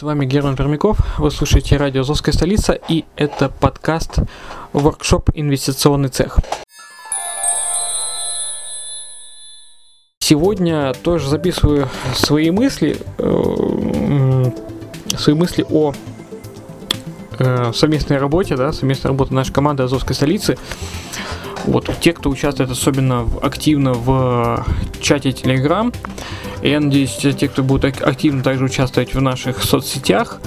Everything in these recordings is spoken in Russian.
С вами Герман Пермяков, вы слушаете радио «Азовская столица» и это подкаст «Воркшоп. Инвестиционный цех». Сегодня тоже записываю свои мысли, э, свои мысли о э, совместной работе, да, совместной работе нашей команды Азовской столицы. Вот, те, кто участвует особенно активно в чате Telegram, я надеюсь, те, кто будут ак- активно также участвовать в наших соцсетях,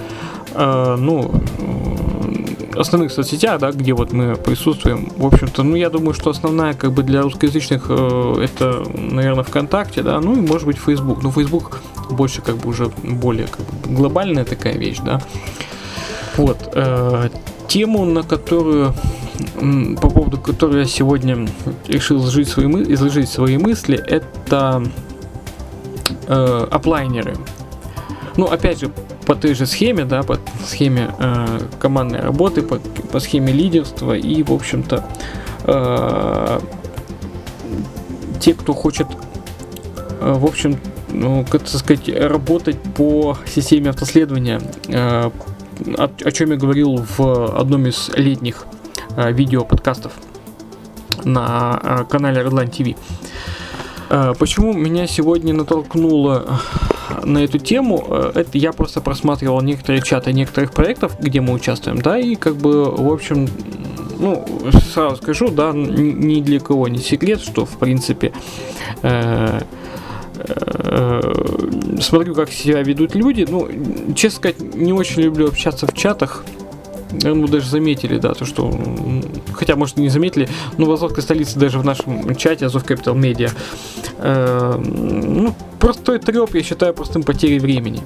э, ну, э, основных соцсетях, да, где вот мы присутствуем, в общем-то, ну, я думаю, что основная, как бы, для русскоязычных, э, это, наверное, ВКонтакте, да, ну, и, может быть, Facebook. Но Facebook больше, как бы, уже более, как бы, глобальная такая вещь, да. Вот, э, тему, на которую по поводу которой я сегодня решил изложить свои, мы- изложить свои мысли, это э, оплайнеры. Ну, опять же, по той же схеме, да, по схеме э, командной работы, по, по схеме лидерства и, в общем-то, э, те, кто хочет, э, в общем, ну, как сказать, работать по системе автоследования, э, о, о чем я говорил в одном из летних э, видео подкастов на э, канале Redline TV. Э, Почему меня сегодня натолкнуло на эту тему? Это я просто просматривал некоторые чаты некоторых проектов, где мы участвуем, да, и как бы, в общем, ну, сразу скажу, да, ни для кого не секрет, что, в принципе, э, смотрю, как себя ведут люди. Ну, честно сказать, не очень люблю общаться в чатах. Ну, даже заметили, да, то, что... Хотя, может, и не заметили, но в Азовской столице, даже в нашем чате Азов Capital Media, э, ну, простой треп, я считаю, простым потерей времени.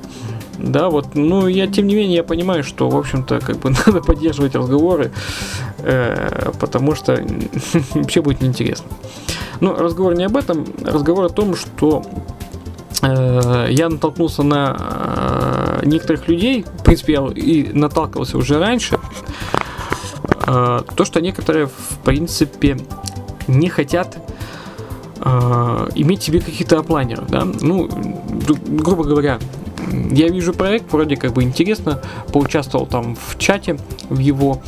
Да, вот, ну, я, тем не менее, я понимаю, что, в общем-то, как бы надо поддерживать разговоры, э, потому что вообще будет неинтересно. Но разговор не об этом, разговор о том, что э, я натолкнулся на э, некоторых людей, в принципе, я и наталкивался уже раньше, э, то, что некоторые, в принципе, не хотят э, иметь себе каких-то оплайнеров, да, ну, грубо говоря, я вижу проект, вроде как бы интересно, поучаствовал там в чате, в его,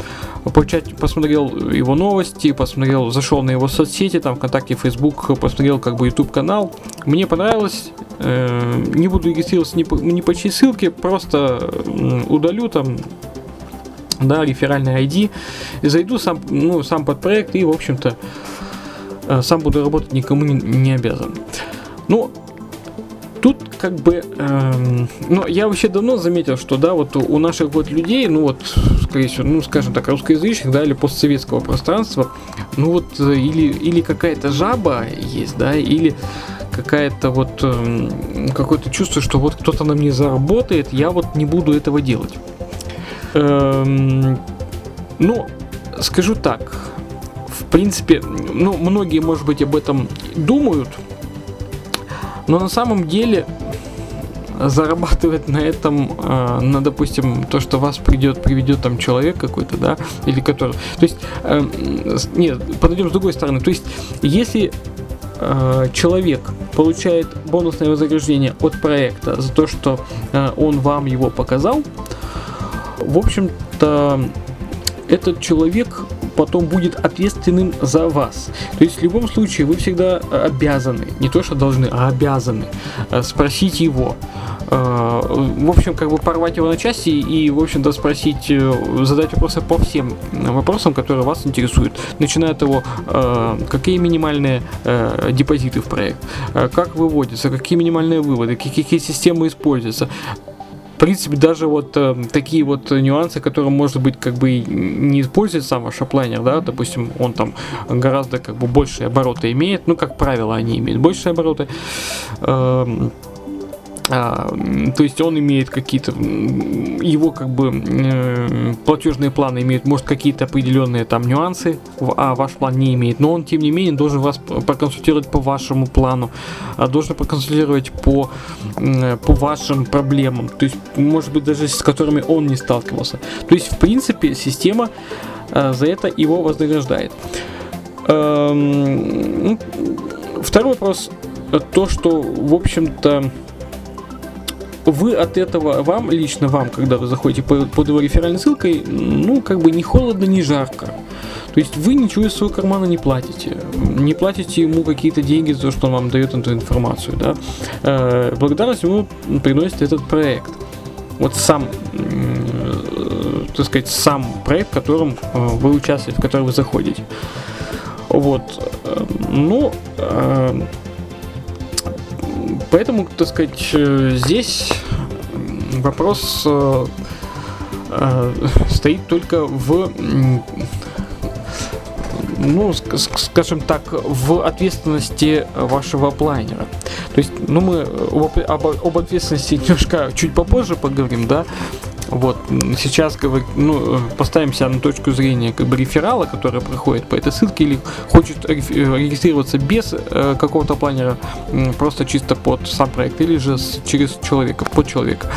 поучать, посмотрел его новости, посмотрел, зашел на его соцсети, там ВКонтакте, Facebook, посмотрел как бы YouTube канал, мне понравилось, э, не буду регистрироваться ни по, ни по чьей ссылке, просто удалю там да, реферальный ID, зайду сам, ну, сам под проект и, в общем-то, э, сам буду работать, никому не, не обязан. Ну, как бы, эм, ну, я вообще давно заметил, что, да, вот у наших вот людей, ну, вот, скорее всего, ну, скажем так, русскоязычных, да, или постсоветского пространства, ну, вот, э, или, или какая-то жаба есть, да, или какая-то вот, эм, какое-то чувство, что вот кто-то на мне заработает, я вот не буду этого делать. Эм, ну, скажу так, в принципе, ну, многие, может быть, об этом думают, но на самом деле зарабатывать на этом, э, на, допустим, то, что вас придет, приведет там человек какой-то, да, или который... То есть, э, нет, подойдем с другой стороны. То есть, если э, человек получает бонусное вознаграждение от проекта за то, что э, он вам его показал, в общем-то, этот человек потом будет ответственным за вас. То есть в любом случае вы всегда обязаны, не то что должны, а обязаны э, спросить его. э, В общем, как бы порвать его на части и, в общем-то, спросить, э, задать вопросы по всем вопросам, которые вас интересуют. Начиная от того, э, какие минимальные э, депозиты в проект, э, как выводятся, какие минимальные выводы, какие, системы используются, принципе, даже вот э, такие вот нюансы, которые, может быть, как бы не использует сам ваш оплайнер, да, допустим, он там гораздо как бы большие обороты имеет, ну, как правило, они имеют большие обороты. Эм, А, то есть он имеет какие-то, его как бы э, платежные планы имеют, может, какие-то определенные там нюансы, а ваш план не имеет. Но он, тем не менее, должен вас проконсультировать по вашему плану, а должен проконсультировать по, по вашим проблемам, то есть, может быть, даже с которыми он не сталкивался. То есть, в принципе, система э, за это его вознаграждает. Эм, ну, второй вопрос. То, что, в общем-то, вы от этого, вам, лично вам, когда вы заходите по, под его реферальной ссылкой, ну, как бы не холодно, не жарко. То есть вы ничего из своего кармана не платите. Не платите ему какие-то деньги за то, что он вам дает эту информацию. Да? Э, благодарность ему приносит этот проект. Вот сам, так сказать, сам проект, в котором э, вы участвуете, в который вы заходите. Вот. Э, ну, Поэтому, так сказать, э, здесь вопрос э, э, стоит только в ну, скажем так, в ответственности вашего планера. То есть, ну, мы об, об, об ответственности немножко чуть попозже поговорим, да, вот, сейчас ну, поставим себя на точку зрения как бы реферала, который проходит по этой ссылке или хочет э, регистрироваться без э, какого-то планера, просто чисто под сам проект, или же с, через человека, под человека.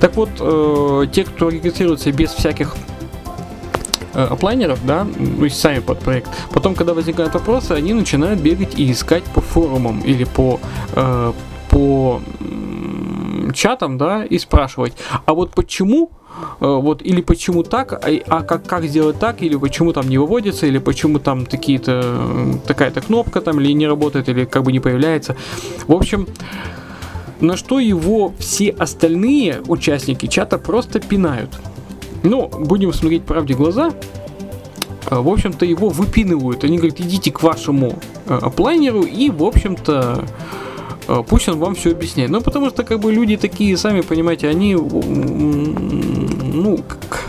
Так вот, э, те, кто регистрируется без всяких э, планеров, да, то есть сами под проект. Потом, когда возникают вопросы, они начинают бегать и искать по форумам или по, э, по чатом, да, и спрашивать, а вот почему э, вот или почему так, а, а как, как сделать так, или почему там не выводится, или почему там такие-то такая-то кнопка там или не работает, или как бы не появляется. В общем, на что его все остальные участники чата просто пинают. Ну, будем смотреть правде глаза. Э, в общем-то, его выпинывают. Они говорят, идите к вашему э, планеру и, в общем-то, Э, пусть он вам все объясняет. Ну, потому что, как бы, люди такие, сами понимаете, они, ну,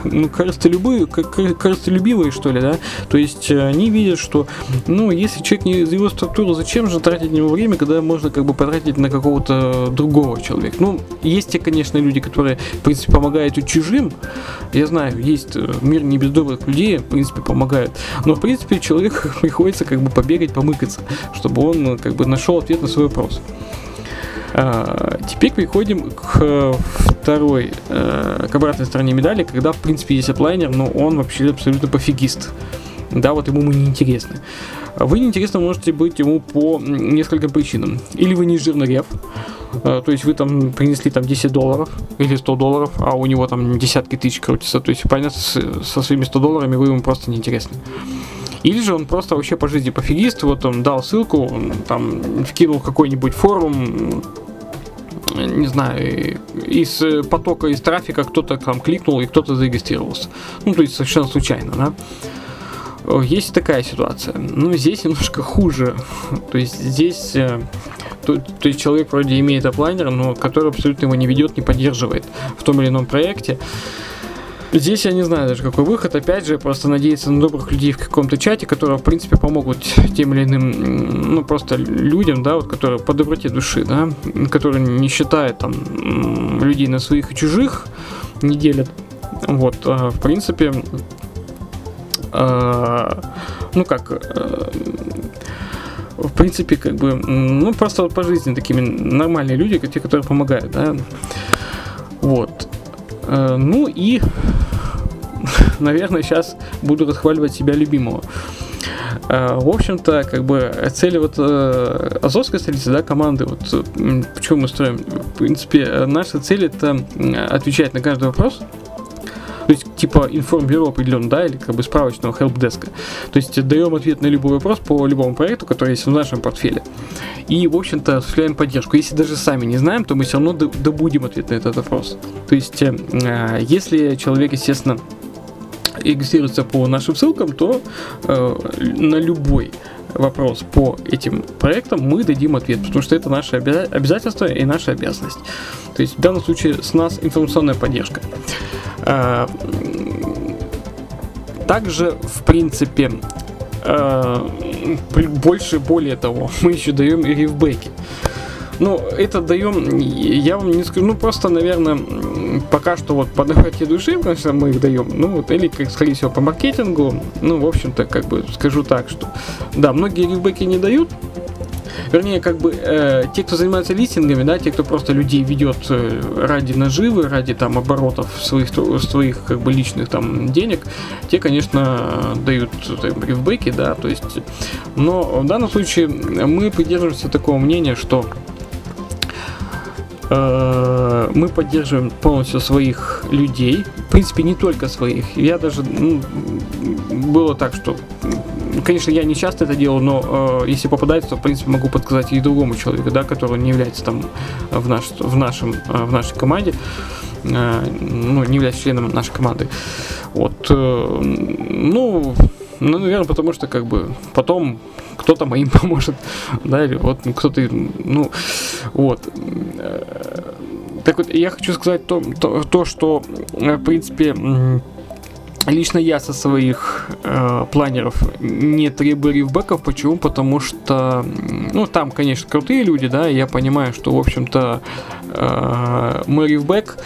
ну корыстолюбивые, корыстолюбивые, что ли, да? То есть, э, они видят, что, ну, если человек не из его структуры, зачем же тратить на него время, когда можно, как бы, потратить на какого-то другого человека? Ну, есть те, конечно, люди, которые, в принципе, помогают и чужим. Я знаю, есть э, мир не без добрых людей, в принципе, помогают. Но, в принципе, человеку приходится, как бы, побегать, помыкаться, чтобы он, как бы, нашел ответ на свой вопрос. А, теперь переходим к второй, э, к обратной стороне медали, когда, в принципе, есть оплайнер, но он вообще абсолютно пофигист. Да, вот ему мы не интересны. Вы неинтересно можете быть ему по нескольким причинам. Или вы не жирный рев, э, то есть вы там принесли там 10 долларов или 100 долларов, а у него там десятки тысяч крутится. То есть, понятно, со своими 100 долларами вы ему просто неинтересны. Или же он просто вообще по жизни пофигист, вот он дал ссылку, там вкинул какой-нибудь форум, не знаю, из потока, из трафика кто-то там кликнул и кто-то зарегистрировался. Ну, то есть совершенно случайно, да. Есть такая ситуация. Ну, здесь немножко хуже. То есть здесь э, то, то есть человек вроде имеет оплайнер, но который абсолютно его не ведет, не поддерживает в том или ином проекте. Здесь я не знаю даже какой выход. Опять же, просто надеяться на добрых людей в каком-то чате, которые, в принципе, помогут тем или иным, ну, просто людям, да, вот, которые по доброте души, да, которые не считают там людей на своих и чужих, не делят. Вот, а, в принципе, а, ну как, а, в принципе, как бы, ну, просто вот по жизни такими нормальные люди, те, которые помогают, да. Вот. Э, ну и, наверное, сейчас буду расхваливать себя любимого. Э, в общем-то, как бы цели вот э, Азовской столицы, да, команды, вот почему мы строим, в принципе, наша цель это отвечать на каждый вопрос, то есть, типа информбюро определенно, да, или как бы справочного хелпдеска. То есть, даем ответ на любой вопрос по любому проекту, который есть в нашем портфеле. И, в общем-то, осуществляем поддержку. Если даже сами не знаем, то мы все равно добудем ответ на этот вопрос. То есть, э, если человек, естественно, регистрируется по нашим ссылкам, то э, на любой вопрос по этим проектам, мы дадим ответ, потому что это наше обязательство и наша обязанность. То есть в данном случае с нас информационная поддержка. А, также, в принципе, а, больше, более того, мы еще даем и ревбеки. Ну, это даем, я вам не скажу, ну, просто, наверное, пока что вот по доброте души, конечно, мы их даем, ну, вот, или, как, скорее всего, по маркетингу, ну, в общем-то, как бы, скажу так, что, да, многие ревбеки не дают, вернее, как бы э, те, кто занимается листингами, да, те, кто просто людей ведет э, ради наживы, ради там оборотов своих, своих как бы личных там денег, те, конечно, дают там, ревбеки, да, то есть, но в данном случае мы придерживаемся такого мнения, что мы поддерживаем полностью своих людей. В принципе, не только своих. Я даже ну, было так, что конечно, я не часто это делаю, но э, если попадается, то, в принципе, могу подсказать и другому человеку, да, который не является там в, наш, в, нашем, э, в нашей команде, э, ну, не является членом нашей команды. Вот, э, ну, ну, наверное, потому что, как бы, потом кто-то моим поможет, да, или вот кто-то, ну, вот. Так вот, я хочу сказать то, то, то что, э, в принципе, Лично я со своих э, планеров не требую рифбеков. Почему? Потому что, ну, там, конечно, крутые люди, да, я понимаю, что, в общем-то, э, мой рифбек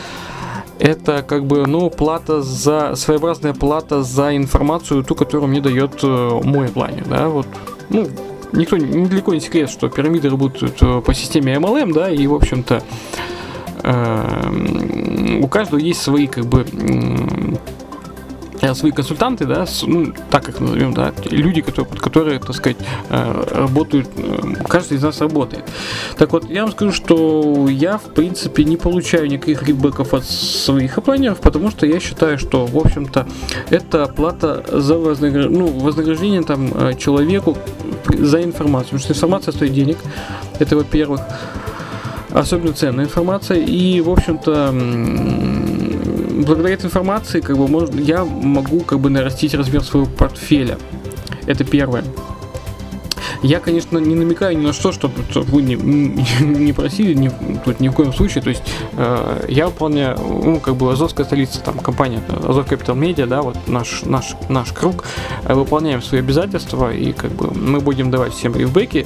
это как бы, ну, плата за, своеобразная плата за информацию, ту, которую мне дает э, мой планер, да, вот, ну, никто, недалеко не секрет, что пирамиды работают э, по системе MLM, да, и, в общем-то, э, у каждого есть свои, как бы, Э, свои консультанты, да, ну, так их назовем, да, люди, которые, которые, так сказать, э, работают, э, каждый из нас работает. Так вот, я вам скажу, что я, в принципе, не получаю никаких ребеков от своих опланеров, потому что я считаю, что, в общем-то, это плата за вознаграждение, ну, вознаграждение там человеку за информацию, потому что информация стоит денег, это во-первых, особенно ценная информация, и, в общем-то, благодаря этой информации как бы, можно, я могу как бы нарастить размер своего портфеля. Это первое. Я, конечно, не намекаю ни на что, чтобы вы не, не просили, ни, тут ни в коем случае. То есть э, я выполняю, ну, как бы Азовская столица, там, компания Азов Capital Media, да, вот наш, наш, наш круг, э, выполняем свои обязательства, и как бы мы будем давать всем ревбеки.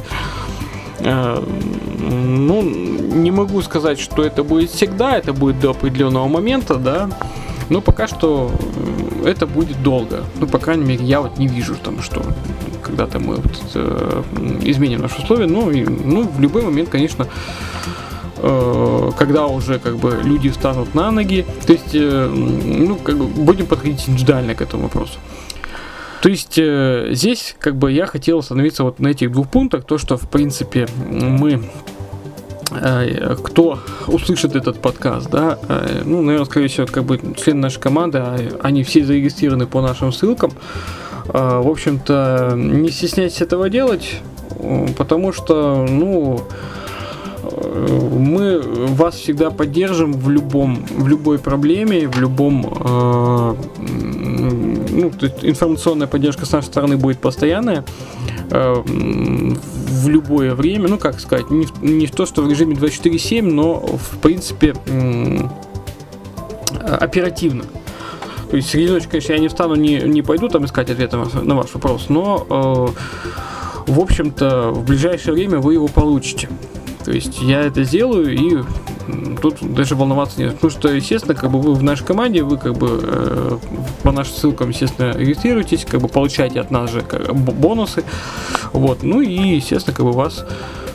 Ну, не могу сказать, что это будет всегда, это будет до определенного момента, да. Но пока что это будет долго. Ну, по крайней мере, я вот не вижу там, что когда-то мы вот, э, изменим наши условия. Ну, и, ну, в любой момент, конечно, э, когда уже как бы люди встанут на ноги, то есть, э, ну, как бы будем подходить индивидуально к этому вопросу. То есть э, здесь как бы я хотел остановиться вот на этих двух пунктах, то что в принципе мы э, кто услышит этот подкаст, да, э, ну, наверное, скорее всего, как бы члены нашей команды, а, они все зарегистрированы по нашим ссылкам. Э, в общем-то, не стесняйтесь этого делать, потому что, ну, мы вас всегда поддержим в любом, в любой проблеме, в любом, ну, информационная поддержка с нашей стороны будет постоянная э, в любое время, ну, как сказать, не, не то, что в режиме 24-7, но, в принципе, э, оперативно. То есть среди ночи, конечно, я не встану, не, не пойду там искать ответ на ваш вопрос, но, э, в общем-то, в ближайшее время вы его получите. То есть я это сделаю и тут даже волноваться нет. Потому что, естественно, как бы вы в нашей команде, вы как бы э, по нашим ссылкам, естественно, регистрируетесь, как бы получаете от нас же как, бонусы. Вот. Ну и, естественно, как бы вас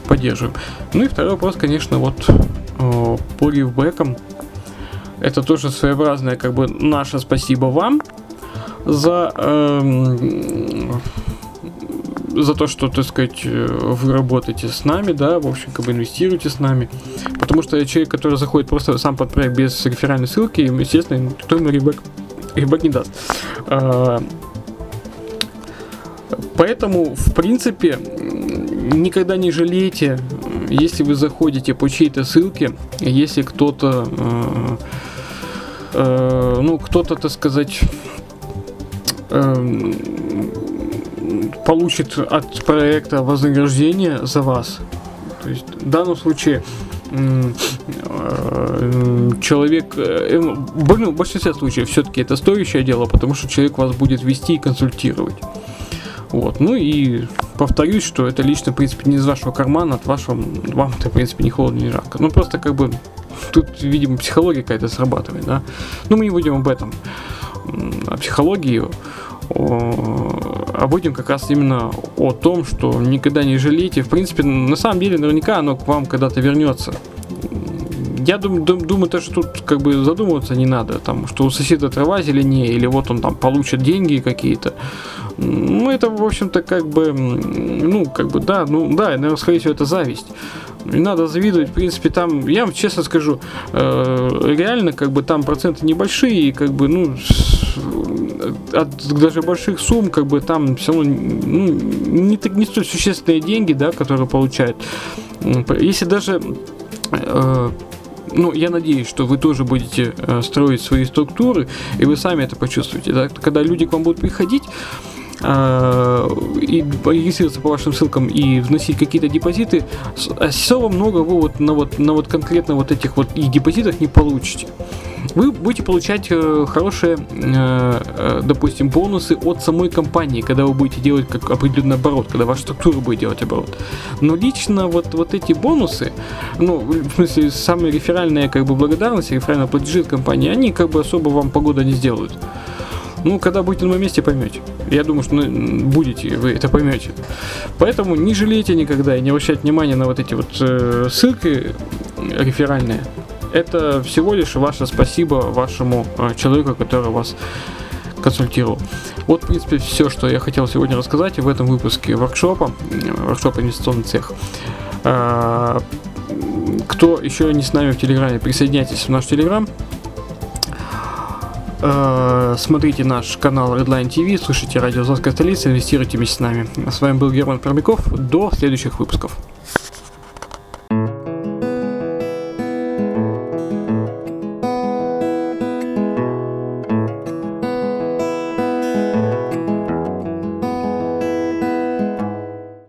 поддерживаем. Ну и второй вопрос, конечно, вот э, по ревбекам. Это тоже своеобразное, как бы, наше спасибо вам за э, за то, что, так сказать, э, вы работаете с нами, да, в общем, как бы инвестируете с нами. Потому что человек, который заходит просто сам под проект без реферальной ссылки, естественно, никто ему ребак, ребак не даст. А, поэтому, в принципе, никогда не жалейте, если вы заходите по чьей-то ссылке, если кто-то, э, э, ну, кто-то, так сказать, получит от проекта вознаграждение за вас. То есть в данном случае э, человек, э, ну, в большинстве случаев все-таки это стоящее дело, потому что человек вас будет вести и консультировать. Вот. Ну и повторюсь, что это лично, в принципе, не из вашего кармана, от вашего, вам это, в принципе, не холодно, не жарко. Ну, просто как бы тут, видимо, психология какая-то срабатывает, да. Ну, мы не будем об этом, о психологии, о, а будем как раз именно о том, что никогда не жалейте. В принципе, на самом деле, наверняка оно к вам когда-то вернется. Я думаю, думаю, то, что тут как бы задумываться не надо, там, что у соседа трава зеленее, или вот он там получит деньги какие-то. Ну, это, в общем-то, как бы, ну, как бы, да, ну, да, наверное, скорее всего, это зависть. Не надо завидовать, в принципе, там, я вам честно скажу, э, реально, как бы, там проценты небольшие, и, как бы, ну, от даже больших сумм, как бы, там все равно, ну, не, не столь существенные деньги, да, которые получают. Если даже э, ну, я надеюсь, что вы тоже будете э, строить свои структуры, и вы сами это почувствуете. Да? Когда люди к вам будут приходить, и регистрироваться по вашим ссылкам и вносить какие-то депозиты, особо много вы вот на вот на вот конкретно вот этих вот и депозитах не получите вы будете получать э, хорошие, э, э, допустим, бонусы от самой компании, когда вы будете делать как определенный оборот, когда ваша структура будет делать оборот. Но лично вот, вот эти бонусы, ну, в смысле, самые реферальные как бы благодарности, реферальные платежи от компании, они как бы особо вам погода не сделают. Ну, когда будете на моем месте, поймете. Я думаю, что ну, будете, вы это поймете. Поэтому не жалейте никогда и не обращайте внимания на вот эти вот э, ссылки реферальные это всего лишь ваше спасибо вашему э, человеку, который вас консультировал. Вот, в принципе, все, что я хотел сегодня рассказать в этом выпуске воркшопа, воркшопа инвестиционный цех. А, кто еще не с нами в Телеграме, присоединяйтесь в наш Телеграм. А, смотрите наш канал Redline TV, слушайте радио Азовская столица, инвестируйте вместе с нами. С вами был Герман Пермяков. До следующих выпусков.